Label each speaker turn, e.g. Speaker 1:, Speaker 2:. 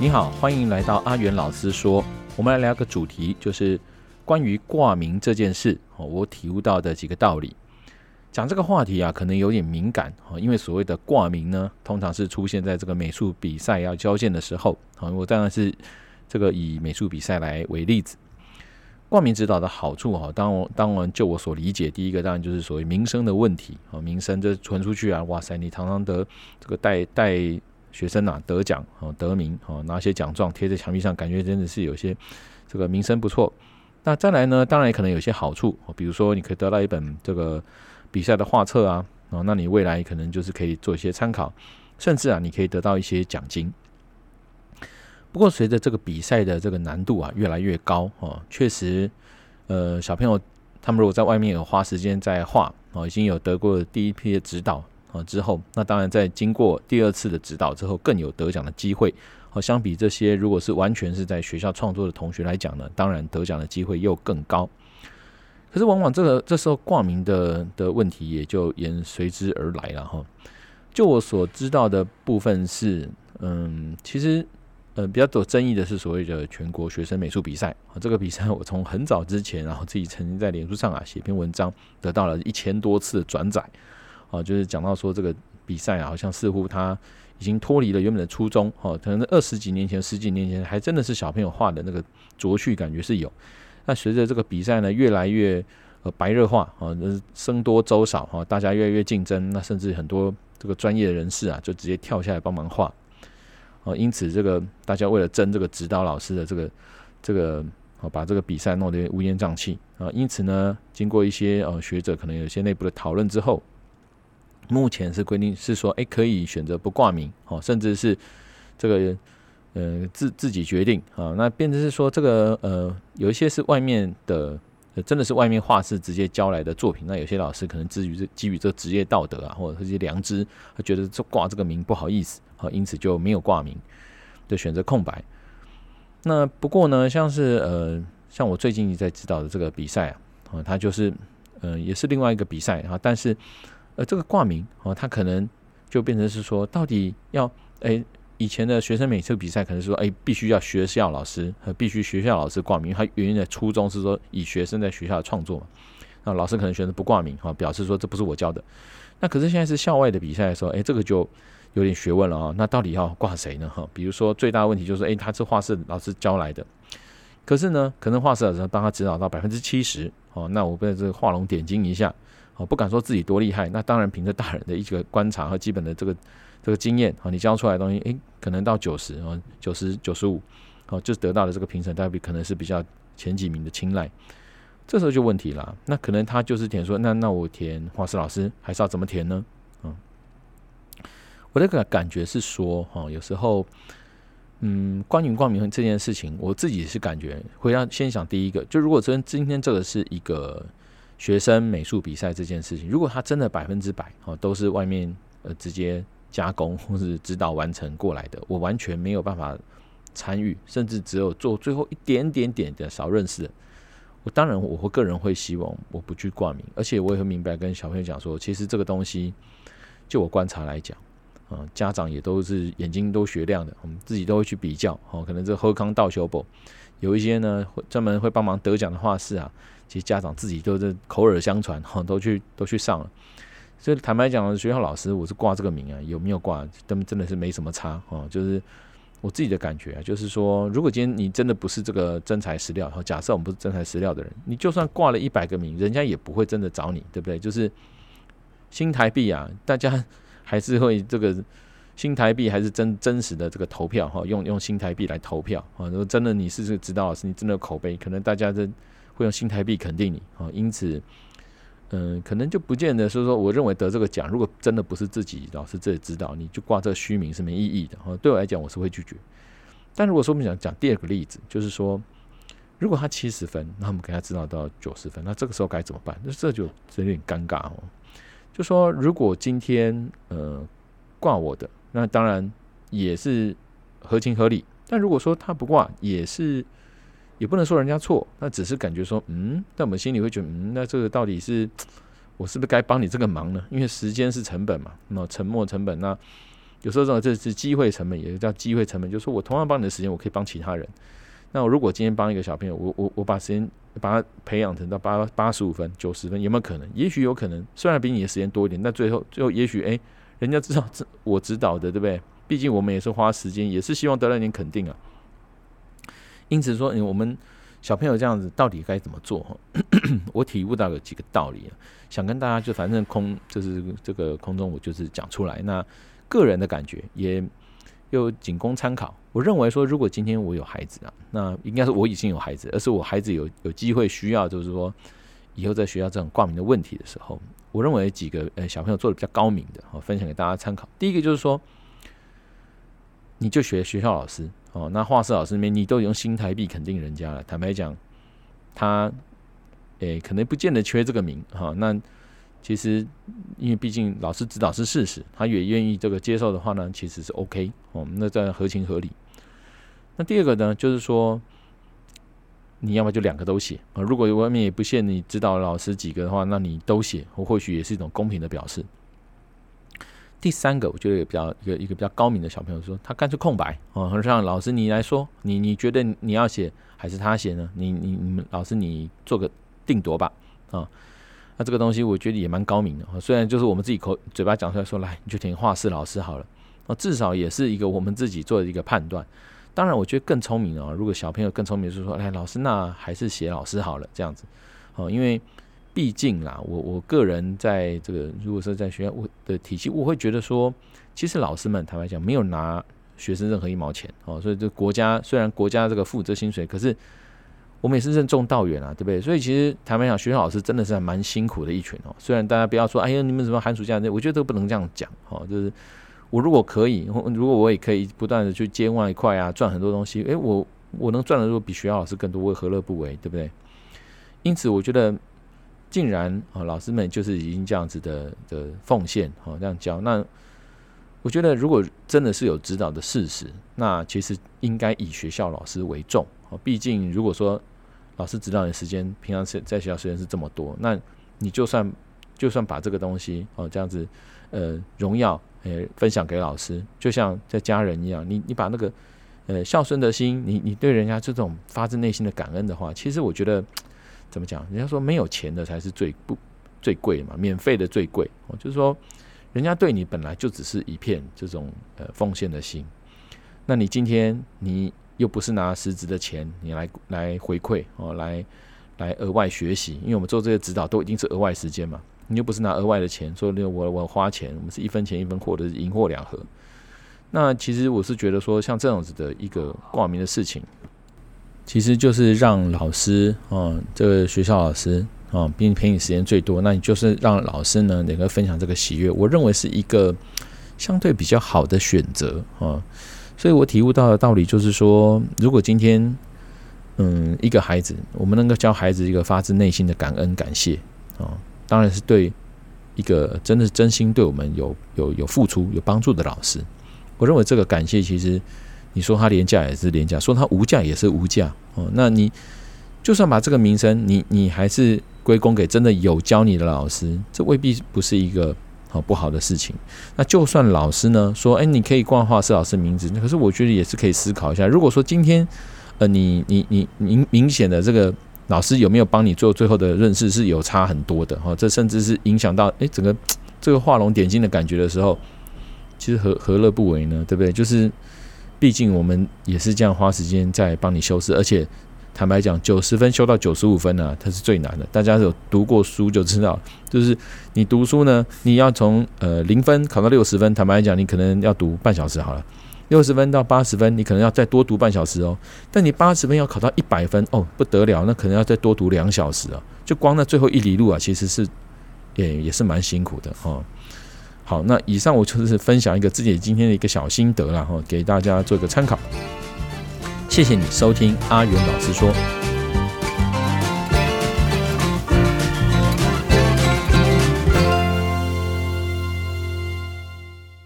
Speaker 1: 你好，欢迎来到阿元老师说。我们来聊个主题，就是关于挂名这件事。哦，我体悟到的几个道理。讲这个话题啊，可能有点敏感。哦，因为所谓的挂名呢，通常是出现在这个美术比赛要交件的时候。哦，我当然是这个以美术比赛来为例子。挂名指导的好处哈，当然当然就我所理解，第一个当然就是所谓名声的问题啊，名声这传出去啊，哇塞，你常常得这个带带。学生啊，得奖啊，得名啊，拿些奖状贴在墙壁上，感觉真的是有些这个名声不错。那再来呢，当然也可能有些好处，比如说你可以得到一本这个比赛的画册啊，啊，那你未来可能就是可以做一些参考，甚至啊，你可以得到一些奖金。不过随着这个比赛的这个难度啊越来越高啊，确实，呃，小朋友他们如果在外面有花时间在画啊，已经有得过第一批的指导。啊，之后那当然在经过第二次的指导之后，更有得奖的机会。好，相比这些如果是完全是在学校创作的同学来讲呢，当然得奖的机会又更高。可是往往这个这时候挂名的的问题也就也随之而来了哈。就我所知道的部分是，嗯，其实呃比较有争议的是所谓的全国学生美术比赛啊，这个比赛我从很早之前，然后自己曾经在脸书上啊写篇文章，得到了一千多次的转载。啊，就是讲到说这个比赛啊，好像似乎他已经脱离了原本的初衷，哦，可能二十几年前、十几年前还真的是小朋友画的那个拙趣感觉是有。那随着这个比赛呢越来越呃白热化啊，僧多粥少哈，大家越来越竞争，那甚至很多这个专业人士啊，就直接跳下来帮忙画。哦，因此这个大家为了争这个指导老师的这个这个，哦，把这个比赛弄得乌烟瘴气啊。因此呢，经过一些呃学者可能有些内部的讨论之后。目前是规定是说，哎，可以选择不挂名，哦，甚至是这个呃自自己决定啊。那变成是说，这个呃有一些是外面的，真的是外面画室直接交来的作品。那有些老师可能基于这基于这职业道德啊，或者这些良知，他觉得这挂这个名不好意思，啊，因此就没有挂名，就选择空白。那不过呢，像是呃像我最近在指导的这个比赛啊，啊，它就是、呃、也是另外一个比赛啊，但是。呃，这个挂名哦，他可能就变成是说，到底要诶，以前的学生美术比赛可能说，诶，必须要学校老师和必须学校老师挂名，他原因的初衷是说，以学生在学校的创作嘛，那老师可能选择不挂名哈，表示说这不是我教的。那可是现在是校外的比赛的时候，诶，这个就有点学问了啊。那到底要挂谁呢？哈，比如说最大的问题就是，诶，他是画室老师教来的，可是呢，可能画室老师帮他指导到百分之七十哦，那我被这个画龙点睛一下。我不敢说自己多厉害，那当然凭着大人的一个观察和基本的这个这个经验啊，你教出来的东西，诶，可能到九十啊，九十九十五，哦，就得到的这个评审代表可能是比较前几名的青睐。这时候就问题了，那可能他就是填说，那那我填画室老师还是要怎么填呢？嗯，我这个感觉是说，哈，有时候，嗯，关于挂名这件事情，我自己是感觉会要先想第一个，就如果真今天这个是一个。学生美术比赛这件事情，如果他真的百分之百哦都是外面呃直接加工或是指导完成过来的，我完全没有办法参与，甚至只有做最后一点点点的少认识的。我当然我会个人会希望我不去挂名，而且我也会明白跟小朋友讲说，其实这个东西就我观察来讲，啊家长也都是眼睛都雪亮的，我们自己都会去比较哦，可能这后康道修补有一些呢会专门会帮忙得奖的画室啊。其实家长自己都是口耳相传，哈，都去都去上了。所以坦白讲，学校老师我是挂这个名啊，有没有挂，真真的是没什么差哈。就是我自己的感觉啊，就是说，如果今天你真的不是这个真材实料，哈，假设我们不是真材实料的人，你就算挂了一百个名，人家也不会真的找你，对不对？就是新台币啊，大家还是会这个新台币还是真真实的这个投票哈，用用新台币来投票啊。如果真的你是这个指导老师，你真的有口碑，可能大家这。会用新台币肯定你啊，因此，嗯，可能就不见得是说，我认为得这个奖，如果真的不是自己老师这里指导，你就挂这虚名是没意义的哈。对我来讲，我是会拒绝。但如果说我们想讲第二个例子，就是说，如果他七十分，那我们给他指导到九十分，那这个时候该怎么办？那这就有点尴尬哦。就说如果今天呃挂我的，那当然也是合情合理。但如果说他不挂，也是。也不能说人家错，那只是感觉说，嗯，但我们心里会觉得，嗯，那这个到底是我是不是该帮你这个忙呢？因为时间是成本嘛，那沉没成本，那有时候这种这是机会成本，也叫机会成本，就是说我同样帮你的时间，我可以帮其他人。那我如果今天帮一个小朋友，我我我把时间把他培养成到八八十五分、九十分，有没有可能？也许有可能，虽然比你的时间多一点，但最后最后也许哎，人家知道这我指导的，对不对？毕竟我们也是花时间，也是希望得到一点肯定啊。因此说，我们小朋友这样子到底该怎么做？我体悟到有几个道理，想跟大家就反正空就是这个空中我就是讲出来，那个人的感觉也。又仅供参考。我认为说，如果今天我有孩子啊，那应该是我已经有孩子，而是我孩子有有机会需要，就是说以后在学校这种挂名的问题的时候，我认为几个呃小朋友做的比较高明的，我，分享给大家参考。第一个就是说，你就学学校老师哦，那画室老师那边你都用新台币肯定人家了。坦白讲，他诶可能不见得缺这个名哈，那。其实，因为毕竟老师指导是事实，他也愿意这个接受的话呢，其实是 OK 哦，那这样合情合理。那第二个呢，就是说，你要么就两个都写啊。如果外面也不限你指导老师几个的话，那你都写，或或许也是一种公平的表示。第三个，我觉得也比较一个一个比较高明的小朋友说，他干脆空白哦，让老师你来说，你你觉得你要写还是他写呢？你你你们老师你做个定夺吧啊。那这个东西我觉得也蛮高明的，虽然就是我们自己口嘴巴讲出来说，来你就填画室老师好了，那至少也是一个我们自己做的一个判断。当然，我觉得更聪明啊，如果小朋友更聪明，就是说，哎，老师那还是写老师好了这样子，哦，因为毕竟啦，我我个人在这个如果说在学校我的体系，我会觉得说，其实老师们坦白讲没有拿学生任何一毛钱哦，所以这国家虽然国家这个负责薪水，可是。我们也是任重道远啊，对不对？所以其实坦白讲，学校老师真的是还蛮辛苦的一群哦。虽然大家不要说，哎呀，你们什么寒暑假，我觉得都不能这样讲哦。就是我如果可以，如果我也可以不断的去接外快啊，赚很多东西，哎，我我能赚的如果比学校老师更多，我何乐不为，对不对？因此，我觉得竟然啊，老师们就是已经这样子的的奉献哦，这样教，那我觉得如果真的是有指导的事实，那其实应该以学校老师为重哦。毕竟如果说老师指导你时间，平常在在学校时间是这么多，那你就算就算把这个东西哦这样子呃荣耀呃分享给老师，就像在家人一样，你你把那个呃孝顺的心，你你对人家这种发自内心的感恩的话，其实我觉得怎么讲？人家说没有钱的才是最不最贵嘛，免费的最贵哦，就是说人家对你本来就只是一片这种呃奉献的心，那你今天你。又不是拿实质的钱，你来来回馈哦，来来额外学习，因为我们做这些指导都已经是额外时间嘛，你又不是拿额外的钱，说我我花钱，我们是一分钱一分货的，银货两合。那其实我是觉得说，像这样子的一个挂名的事情，其实就是让老师啊，这个学校老师啊，比你陪你时间最多，那你就是让老师呢能够分享这个喜悦，我认为是一个相对比较好的选择啊。所以我体悟到的道理就是说，如果今天，嗯，一个孩子，我们能够教孩子一个发自内心的感恩感谢啊，当然是对一个真的是真心对我们有有有付出有帮助的老师。我认为这个感谢，其实你说他廉价也是廉价，说他无价也是无价哦。那你就算把这个名声，你你还是归功给真的有教你的老师，这未必不是一个。好不好的事情，那就算老师呢说，哎，你可以挂画室老师名字，可是我觉得也是可以思考一下。如果说今天，呃，你你你明明显的这个老师有没有帮你做最后的认识是有差很多的哈，这甚至是影响到哎整个这个画龙点睛的感觉的时候，其实何何乐不为呢？对不对？就是毕竟我们也是这样花时间在帮你修饰，而且。坦白讲，九十分修到九十五分呢、它是最难的。大家有读过书就知道，就是你读书呢，你要从呃零分考到六十分，坦白讲，你可能要读半小时好了；六十分到八十分，你可能要再多读半小时哦。但你八十分要考到一百分哦，不得了，那可能要再多读两小时啊。就光那最后一里路啊，其实是也也是蛮辛苦的哦。好，那以上我就是分享一个自己今天的一个小心得了哈，给大家做一个参考。谢谢你收听阿元老师说。